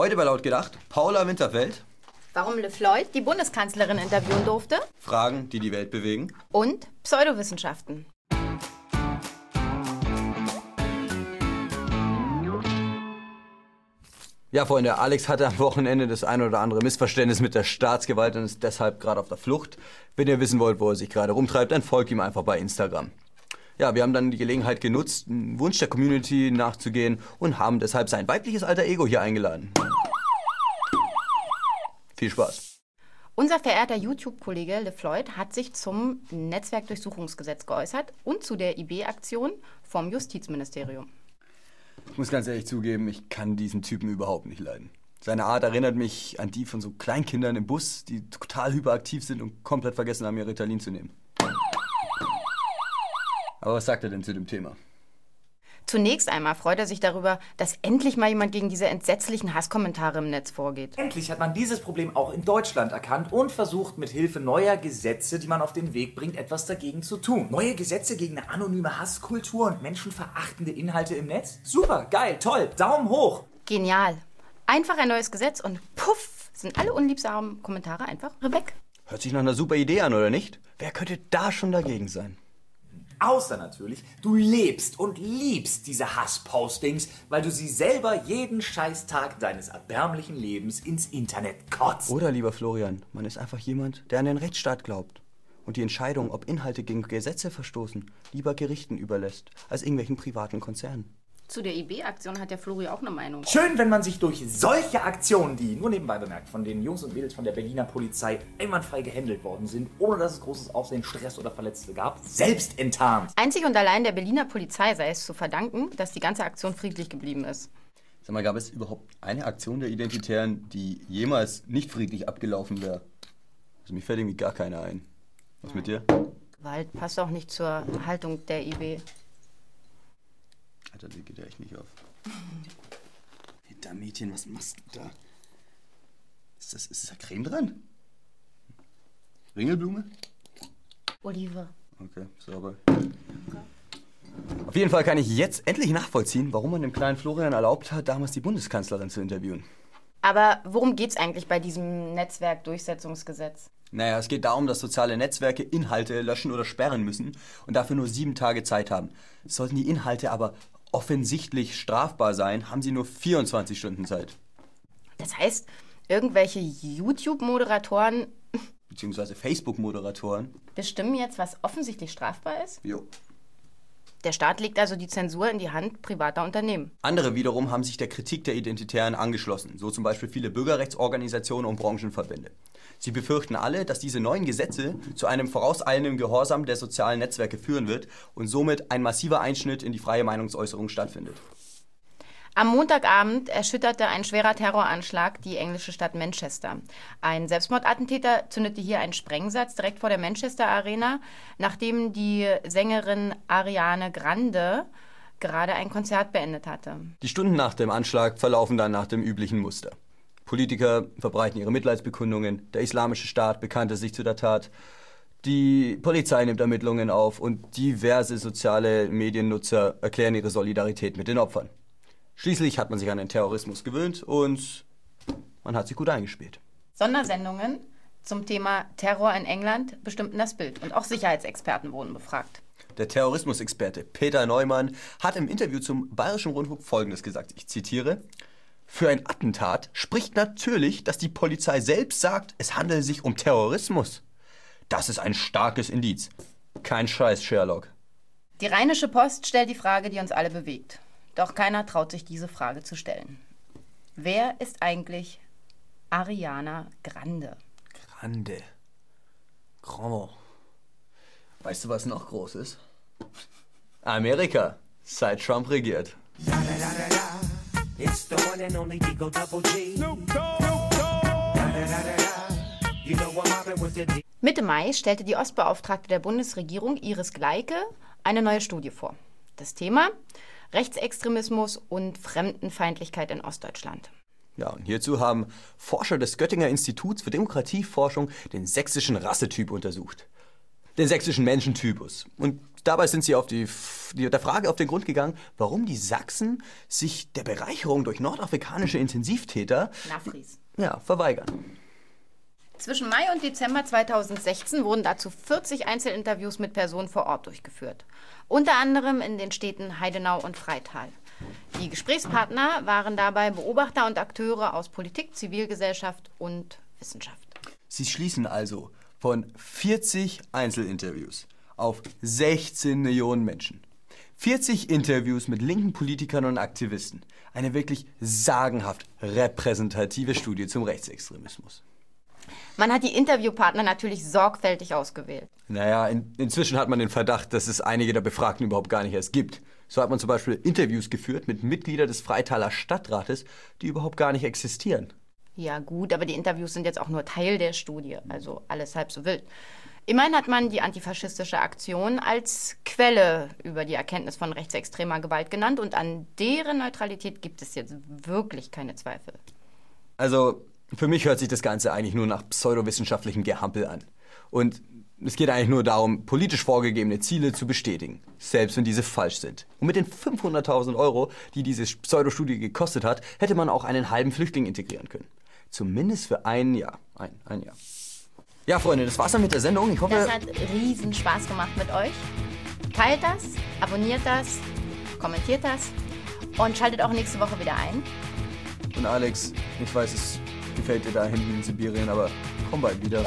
Heute bei Laut gedacht, Paula Winterfeld. Warum LeFloid die Bundeskanzlerin interviewen durfte. Fragen, die die Welt bewegen. Und Pseudowissenschaften. Ja, Freunde, Alex hatte am Wochenende das ein oder andere Missverständnis mit der Staatsgewalt und ist deshalb gerade auf der Flucht. Wenn ihr wissen wollt, wo er sich gerade rumtreibt, dann folgt ihm einfach bei Instagram. Ja, wir haben dann die Gelegenheit genutzt, einem Wunsch der Community nachzugehen und haben deshalb sein weibliches alter Ego hier eingeladen. Viel Spaß. Unser verehrter YouTube-Kollege LeFloid hat sich zum Netzwerkdurchsuchungsgesetz geäußert und zu der IB-Aktion vom Justizministerium. Ich muss ganz ehrlich zugeben, ich kann diesen Typen überhaupt nicht leiden. Seine Art erinnert mich an die von so Kleinkindern im Bus, die total hyperaktiv sind und komplett vergessen haben, ihr Ritalin zu nehmen. Aber was sagt er denn zu dem Thema? Zunächst einmal freut er sich darüber, dass endlich mal jemand gegen diese entsetzlichen Hasskommentare im Netz vorgeht. Endlich hat man dieses Problem auch in Deutschland erkannt und versucht mit Hilfe neuer Gesetze, die man auf den Weg bringt, etwas dagegen zu tun. Neue Gesetze gegen eine anonyme Hasskultur und menschenverachtende Inhalte im Netz? Super, geil, toll, Daumen hoch. Genial. Einfach ein neues Gesetz und puff, sind alle unliebsamen Kommentare einfach weg. Hört sich nach einer super Idee an, oder nicht? Wer könnte da schon dagegen sein? Außer natürlich, du lebst und liebst diese Hasspostings, weil du sie selber jeden Scheißtag deines erbärmlichen Lebens ins Internet kotzt. Oder, lieber Florian, man ist einfach jemand, der an den Rechtsstaat glaubt und die Entscheidung, ob Inhalte gegen Gesetze verstoßen, lieber Gerichten überlässt, als irgendwelchen privaten Konzernen. Zu der IB-Aktion hat der Flori auch eine Meinung. Schön, wenn man sich durch solche Aktionen, die nur nebenbei bemerkt von den Jungs und Mädels von der Berliner Polizei einwandfrei gehandelt worden sind, ohne dass es großes Aufsehen, Stress oder Verletzte gab, selbst enttarnt. Einzig und allein der Berliner Polizei sei es zu verdanken, dass die ganze Aktion friedlich geblieben ist. Sag mal, gab es überhaupt eine Aktion der Identitären, die jemals nicht friedlich abgelaufen wäre? Also mir fällt irgendwie gar keine ein. Was mit dir? Gewalt passt auch nicht zur Haltung der IB. Alter, die geht ja echt nicht auf. Hey, da Mädchen, was machst du da? Ist, das, ist da Creme dran? Ringelblume? Olive. Okay, sauber. Auf jeden Fall kann ich jetzt endlich nachvollziehen, warum man dem kleinen Florian erlaubt hat, damals die Bundeskanzlerin zu interviewen. Aber worum geht's eigentlich bei diesem Netzwerkdurchsetzungsgesetz? Naja, es geht darum, dass soziale Netzwerke Inhalte löschen oder sperren müssen und dafür nur sieben Tage Zeit haben. Sollten die Inhalte aber offensichtlich strafbar sein, haben sie nur 24 Stunden Zeit. Das heißt, irgendwelche YouTube-Moderatoren Beziehungsweise Facebook-Moderatoren. bestimmen jetzt, was offensichtlich strafbar ist? Jo. Der Staat legt also die Zensur in die Hand privater Unternehmen. Andere wiederum haben sich der Kritik der Identitären angeschlossen, so zum Beispiel viele Bürgerrechtsorganisationen und Branchenverbände. Sie befürchten alle, dass diese neuen Gesetze zu einem vorauseilenden Gehorsam der sozialen Netzwerke führen wird und somit ein massiver Einschnitt in die freie Meinungsäußerung stattfindet. Am Montagabend erschütterte ein schwerer Terroranschlag die englische Stadt Manchester. Ein Selbstmordattentäter zündete hier einen Sprengsatz direkt vor der Manchester Arena, nachdem die Sängerin Ariane Grande gerade ein Konzert beendet hatte. Die Stunden nach dem Anschlag verlaufen dann nach dem üblichen Muster. Politiker verbreiten ihre Mitleidsbekundungen, der Islamische Staat bekannte sich zu der Tat, die Polizei nimmt Ermittlungen auf und diverse soziale Mediennutzer erklären ihre Solidarität mit den Opfern. Schließlich hat man sich an den Terrorismus gewöhnt und man hat sich gut eingespielt. Sondersendungen zum Thema Terror in England bestimmten das Bild und auch Sicherheitsexperten wurden befragt. Der Terrorismusexperte Peter Neumann hat im Interview zum Bayerischen Rundfunk Folgendes gesagt. Ich zitiere. Für ein Attentat spricht natürlich, dass die Polizei selbst sagt, es handele sich um Terrorismus. Das ist ein starkes Indiz. Kein Scheiß, Sherlock. Die Rheinische Post stellt die Frage, die uns alle bewegt. Doch keiner traut sich diese Frage zu stellen. Wer ist eigentlich Ariana Grande? Grande. Grand. Weißt du, was noch groß ist? Amerika. Seit Trump regiert. One and only Digo Double G. Mitte Mai stellte die Ostbeauftragte der Bundesregierung Iris Gleike eine neue Studie vor. Das Thema Rechtsextremismus und Fremdenfeindlichkeit in Ostdeutschland. Ja, und hierzu haben Forscher des Göttinger Instituts für Demokratieforschung den sächsischen Rassetyp untersucht. Den sächsischen Menschentypus. Und dabei sind sie auf die, die, der Frage auf den Grund gegangen, warum die Sachsen sich der Bereicherung durch nordafrikanische Intensivtäter Nafris. ja, verweigern. Zwischen Mai und Dezember 2016 wurden dazu 40 Einzelinterviews mit Personen vor Ort durchgeführt. Unter anderem in den Städten Heidenau und Freital. Die Gesprächspartner waren dabei Beobachter und Akteure aus Politik, Zivilgesellschaft und Wissenschaft. Sie schließen also von 40 Einzelinterviews auf 16 Millionen Menschen. 40 Interviews mit linken Politikern und Aktivisten. Eine wirklich sagenhaft repräsentative Studie zum Rechtsextremismus. Man hat die Interviewpartner natürlich sorgfältig ausgewählt. Naja, in, inzwischen hat man den Verdacht, dass es einige der Befragten überhaupt gar nicht erst gibt. So hat man zum Beispiel Interviews geführt mit Mitgliedern des Freitaler Stadtrates, die überhaupt gar nicht existieren. Ja gut, aber die Interviews sind jetzt auch nur Teil der Studie, also alles halb so wild. Immerhin hat man die antifaschistische Aktion als Quelle über die Erkenntnis von rechtsextremer Gewalt genannt und an deren Neutralität gibt es jetzt wirklich keine Zweifel. Also, für mich hört sich das Ganze eigentlich nur nach pseudowissenschaftlichem Gehampel an. Und es geht eigentlich nur darum, politisch vorgegebene Ziele zu bestätigen, selbst wenn diese falsch sind. Und mit den 500.000 Euro, die diese Pseudostudie gekostet hat, hätte man auch einen halben Flüchtling integrieren können. Zumindest für ein Jahr. Ein, ein Jahr. Ja, Freunde, das war's dann mit der Sendung. Ich hoffe. Das hat riesen Spaß gemacht mit euch. Teilt das, abonniert das, kommentiert das und schaltet auch nächste Woche wieder ein. Und Alex, ich weiß, es gefällt dir da hinten in Sibirien, aber komm bald wieder.